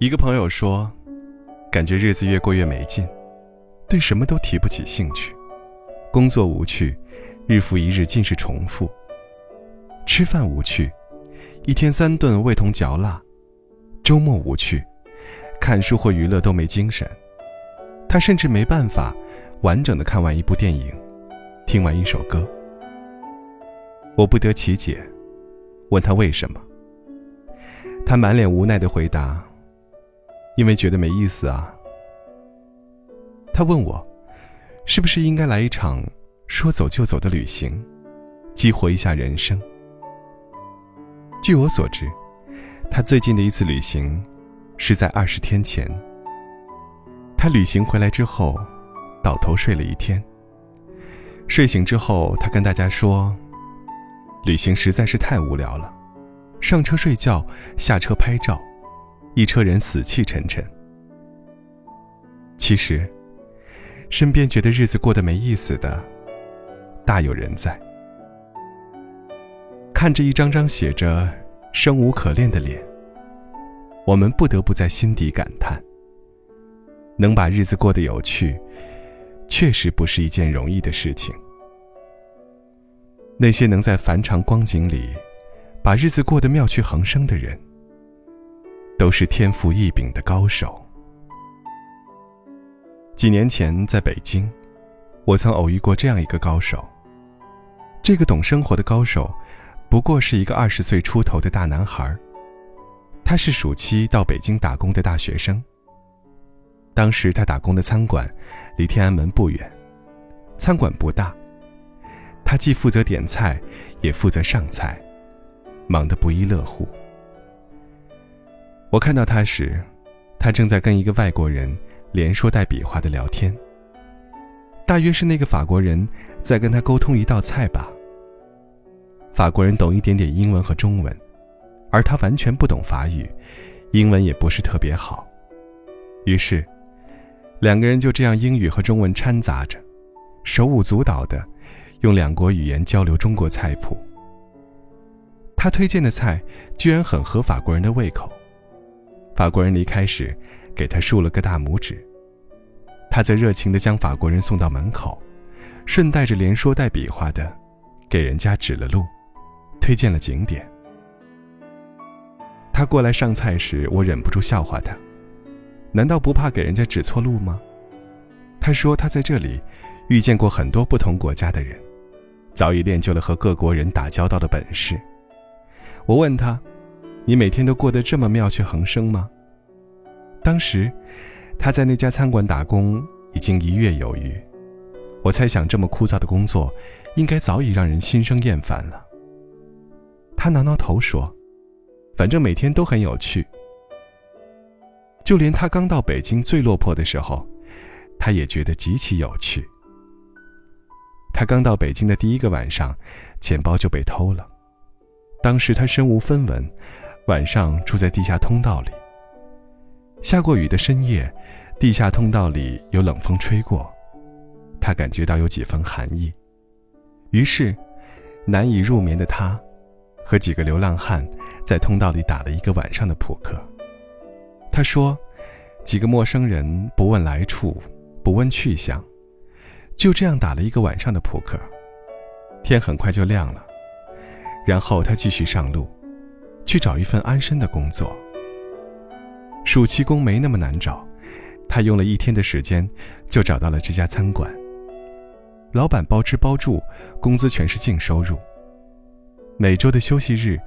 一个朋友说，感觉日子越过越没劲，对什么都提不起兴趣，工作无趣，日复一日尽是重复。吃饭无趣，一天三顿味同嚼蜡；周末无趣，看书或娱乐都没精神。他甚至没办法完整的看完一部电影，听完一首歌。我不得其解，问他为什么。他满脸无奈的回答。因为觉得没意思啊。他问我，是不是应该来一场说走就走的旅行，激活一下人生？据我所知，他最近的一次旅行是在二十天前。他旅行回来之后，倒头睡了一天。睡醒之后，他跟大家说，旅行实在是太无聊了，上车睡觉，下车拍照。一车人死气沉沉。其实，身边觉得日子过得没意思的，大有人在。看着一张张写着“生无可恋”的脸，我们不得不在心底感叹：能把日子过得有趣，确实不是一件容易的事情。那些能在凡长光景里，把日子过得妙趣横生的人。都是天赋异禀的高手。几年前在北京，我曾偶遇过这样一个高手。这个懂生活的高手，不过是一个二十岁出头的大男孩。他是暑期到北京打工的大学生。当时他打工的餐馆，离天安门不远。餐馆不大，他既负责点菜，也负责上菜，忙得不亦乐乎。我看到他时，他正在跟一个外国人连说带比划的聊天。大约是那个法国人在跟他沟通一道菜吧。法国人懂一点点英文和中文，而他完全不懂法语，英文也不是特别好。于是，两个人就这样英语和中文掺杂着，手舞足蹈的用两国语言交流中国菜谱。他推荐的菜居然很合法国人的胃口。法国人离开时，给他竖了个大拇指。他则热情地将法国人送到门口，顺带着连说带比划的，给人家指了路，推荐了景点。他过来上菜时，我忍不住笑话他：“难道不怕给人家指错路吗？”他说他在这里遇见过很多不同国家的人，早已练就了和各国人打交道的本事。我问他。你每天都过得这么妙趣横生吗？当时，他在那家餐馆打工已经一月有余。我猜想，这么枯燥的工作，应该早已让人心生厌烦了。他挠挠头说：“反正每天都很有趣。就连他刚到北京最落魄的时候，他也觉得极其有趣。他刚到北京的第一个晚上，钱包就被偷了。当时他身无分文。”晚上住在地下通道里。下过雨的深夜，地下通道里有冷风吹过，他感觉到有几分寒意。于是，难以入眠的他，和几个流浪汉在通道里打了一个晚上的扑克。他说：“几个陌生人不问来处，不问去向，就这样打了一个晚上的扑克。天很快就亮了，然后他继续上路。”去找一份安身的工作。暑期工没那么难找，他用了一天的时间就找到了这家餐馆。老板包吃包住，工资全是净收入。每周的休息日，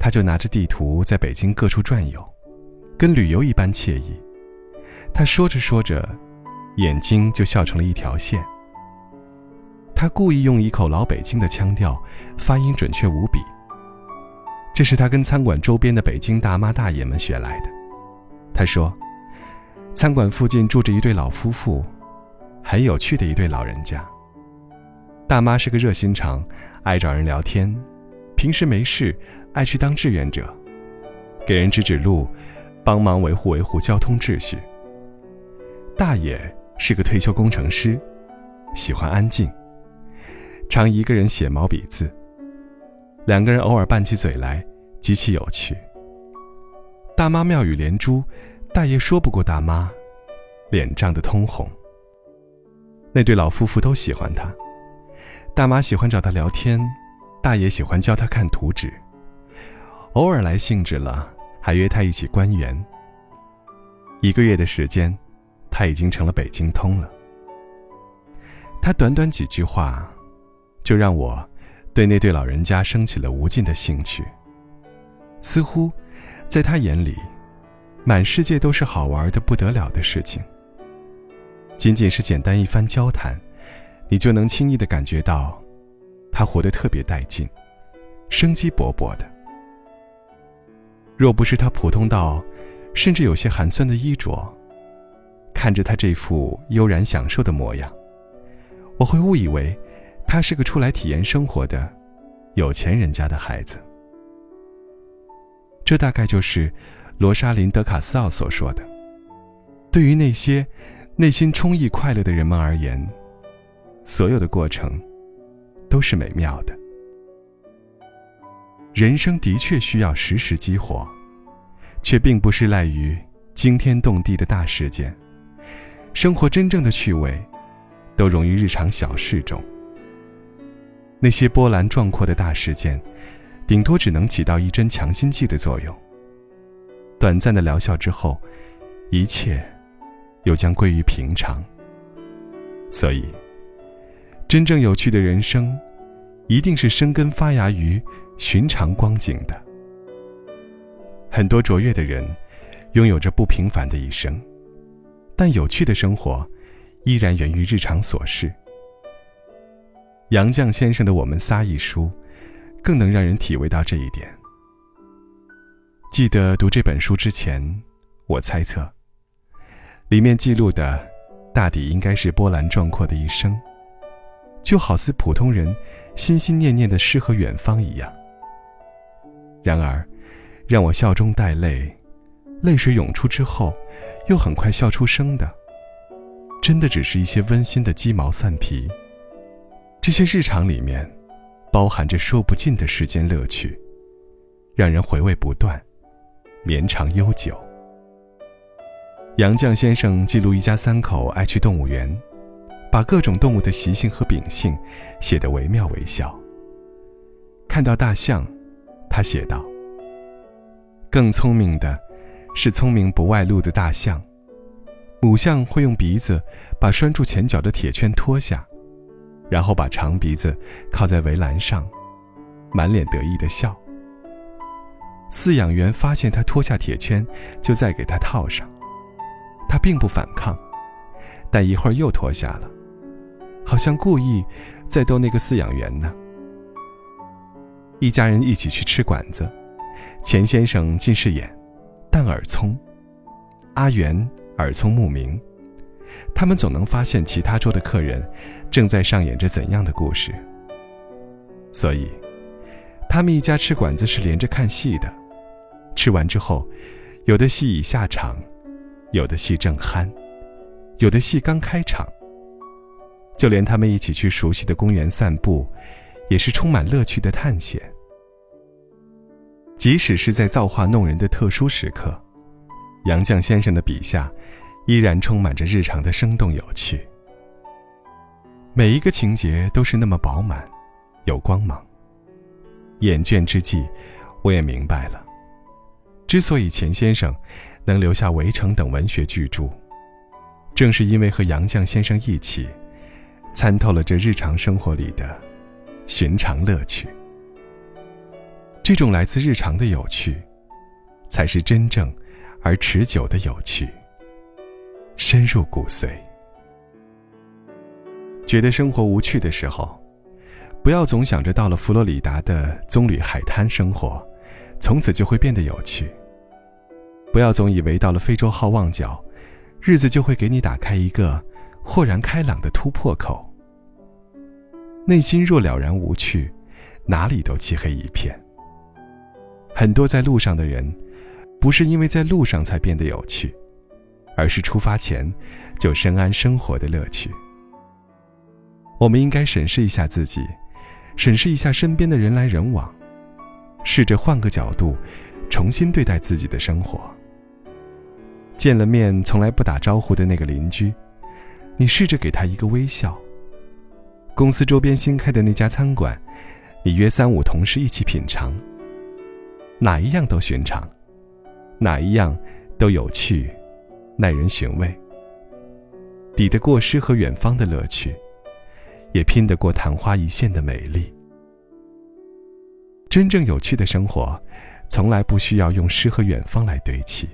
他就拿着地图在北京各处转悠，跟旅游一般惬意。他说着说着，眼睛就笑成了一条线。他故意用一口老北京的腔调，发音准确无比。这是他跟餐馆周边的北京大妈大爷们学来的。他说，餐馆附近住着一对老夫妇，很有趣的一对老人家。大妈是个热心肠，爱找人聊天，平时没事爱去当志愿者，给人指指路，帮忙维护维护交通秩序。大爷是个退休工程师，喜欢安静，常一个人写毛笔字。两个人偶尔拌起嘴来，极其有趣。大妈妙语连珠，大爷说不过大妈，脸涨得通红。那对老夫妇都喜欢他，大妈喜欢找他聊天，大爷喜欢教他看图纸，偶尔来兴致了，还约他一起观园。一个月的时间，他已经成了北京通了。他短短几句话，就让我。对那对老人家升起了无尽的兴趣。似乎，在他眼里，满世界都是好玩的不得了的事情。仅仅是简单一番交谈，你就能轻易的感觉到，他活得特别带劲，生机勃勃的。若不是他普通到，甚至有些寒酸的衣着，看着他这副悠然享受的模样，我会误以为。他是个出来体验生活的有钱人家的孩子，这大概就是罗莎琳·德卡斯奥所说的：“对于那些内心充溢快乐的人们而言，所有的过程都是美妙的。人生的确需要时时激活，却并不是赖于惊天动地的大事件。生活真正的趣味，都融于日常小事中。”那些波澜壮阔的大事件，顶多只能起到一针强心剂的作用。短暂的疗效之后，一切又将归于平常。所以，真正有趣的人生，一定是生根发芽于寻常光景的。很多卓越的人，拥有着不平凡的一生，但有趣的生活，依然源于日常琐事。杨绛先生的《我们仨》一书，更能让人体味到这一点。记得读这本书之前，我猜测，里面记录的，大抵应该是波澜壮阔的一生，就好似普通人心心念念的诗和远方一样。然而，让我笑中带泪，泪水涌出之后，又很快笑出声的，真的只是一些温馨的鸡毛蒜皮。这些日常里面，包含着说不尽的时间乐趣，让人回味不断，绵长悠久。杨绛先生记录一家三口爱去动物园，把各种动物的习性和秉性写得惟妙惟肖。看到大象，他写道：“更聪明的，是聪明不外露的大象。母象会用鼻子把拴住前脚的铁圈脱下。”然后把长鼻子靠在围栏上，满脸得意的笑。饲养员发现他脱下铁圈，就再给他套上。他并不反抗，但一会儿又脱下了，好像故意在逗那个饲养员呢。一家人一起去吃馆子，钱先生近视眼，但耳聪；阿元耳聪目明。他们总能发现其他桌的客人正在上演着怎样的故事，所以他们一家吃馆子是连着看戏的。吃完之后，有的戏已下场，有的戏正酣，有的戏刚开场。就连他们一起去熟悉的公园散步，也是充满乐趣的探险。即使是在造化弄人的特殊时刻，杨绛先生的笔下。依然充满着日常的生动有趣，每一个情节都是那么饱满，有光芒。眼倦之际，我也明白了，之所以钱先生能留下《围城》等文学巨著，正是因为和杨绛先生一起参透了这日常生活里的寻常乐趣。这种来自日常的有趣，才是真正而持久的有趣。深入骨髓。觉得生活无趣的时候，不要总想着到了佛罗里达的棕榈海滩生活，从此就会变得有趣。不要总以为到了非洲好望角，日子就会给你打开一个豁然开朗的突破口。内心若了然无趣，哪里都漆黑一片。很多在路上的人，不是因为在路上才变得有趣，而是出发前就深谙生活的乐趣。我们应该审视一下自己，审视一下身边的人来人往，试着换个角度，重新对待自己的生活。见了面从来不打招呼的那个邻居，你试着给他一个微笑。公司周边新开的那家餐馆，你约三五同事一起品尝。哪一样都寻常，哪一样都有趣，耐人寻味。抵得过诗和远方的乐趣，也拼得过昙花一现的美丽。真正有趣的生活，从来不需要用诗和远方来堆砌。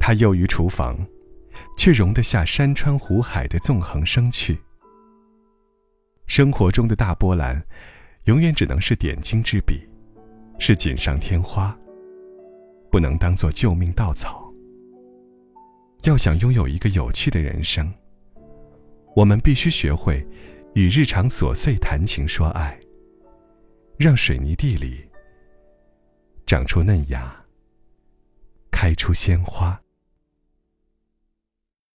它囿于厨房，却容得下山川湖海的纵横生趣。生活中的大波澜，永远只能是点睛之笔，是锦上添花，不能当做救命稻草。要想拥有一个有趣的人生，我们必须学会与日常琐碎谈情说爱，让水泥地里长出嫩芽，开出鲜花。